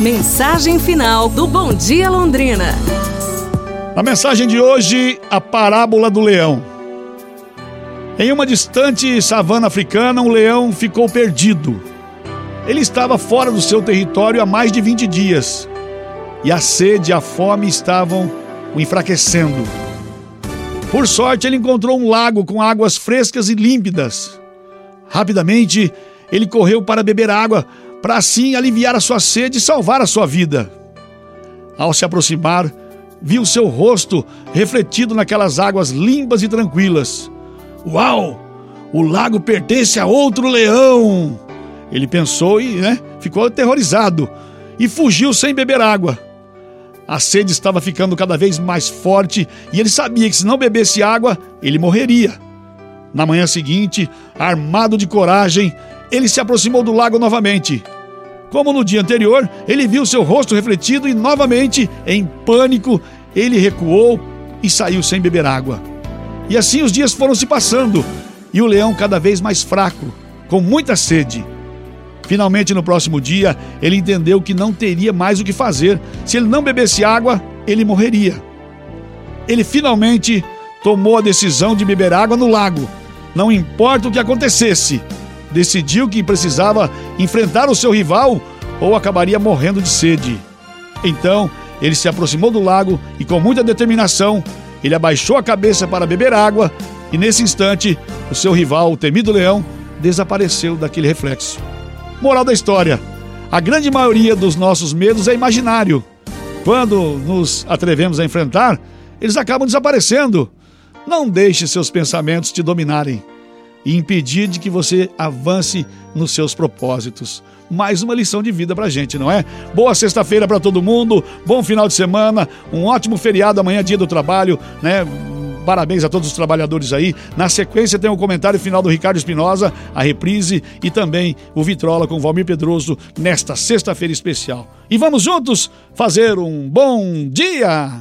Mensagem final do Bom Dia Londrina. A mensagem de hoje, a parábola do leão. Em uma distante savana africana, um leão ficou perdido. Ele estava fora do seu território há mais de 20 dias. E a sede e a fome estavam o enfraquecendo. Por sorte, ele encontrou um lago com águas frescas e límpidas. Rapidamente, ele correu para beber água, para assim aliviar a sua sede e salvar a sua vida. Ao se aproximar, viu seu rosto refletido naquelas águas limpas e tranquilas. Uau! O lago pertence a outro leão! Ele pensou e né, ficou aterrorizado e fugiu sem beber água. A sede estava ficando cada vez mais forte e ele sabia que se não bebesse água, ele morreria. Na manhã seguinte, armado de coragem, ele se aproximou do lago novamente. Como no dia anterior, ele viu seu rosto refletido e novamente, em pânico, ele recuou e saiu sem beber água. E assim os dias foram se passando e o leão cada vez mais fraco, com muita sede. Finalmente, no próximo dia, ele entendeu que não teria mais o que fazer. Se ele não bebesse água, ele morreria. Ele finalmente tomou a decisão de beber água no lago, não importa o que acontecesse decidiu que precisava enfrentar o seu rival ou acabaria morrendo de sede. Então, ele se aproximou do lago e, com muita determinação, ele abaixou a cabeça para beber água e, nesse instante, o seu rival, o temido leão, desapareceu daquele reflexo. Moral da história: a grande maioria dos nossos medos é imaginário. Quando nos atrevemos a enfrentar, eles acabam desaparecendo. Não deixe seus pensamentos te dominarem e impedir de que você avance nos seus propósitos. Mais uma lição de vida pra gente, não é? Boa sexta-feira para todo mundo, bom final de semana, um ótimo feriado amanhã, dia do trabalho, né? Parabéns a todos os trabalhadores aí. Na sequência tem o um comentário final do Ricardo Espinosa, a reprise e também o Vitrola com Valmir Pedroso nesta sexta-feira especial. E vamos juntos fazer um bom dia!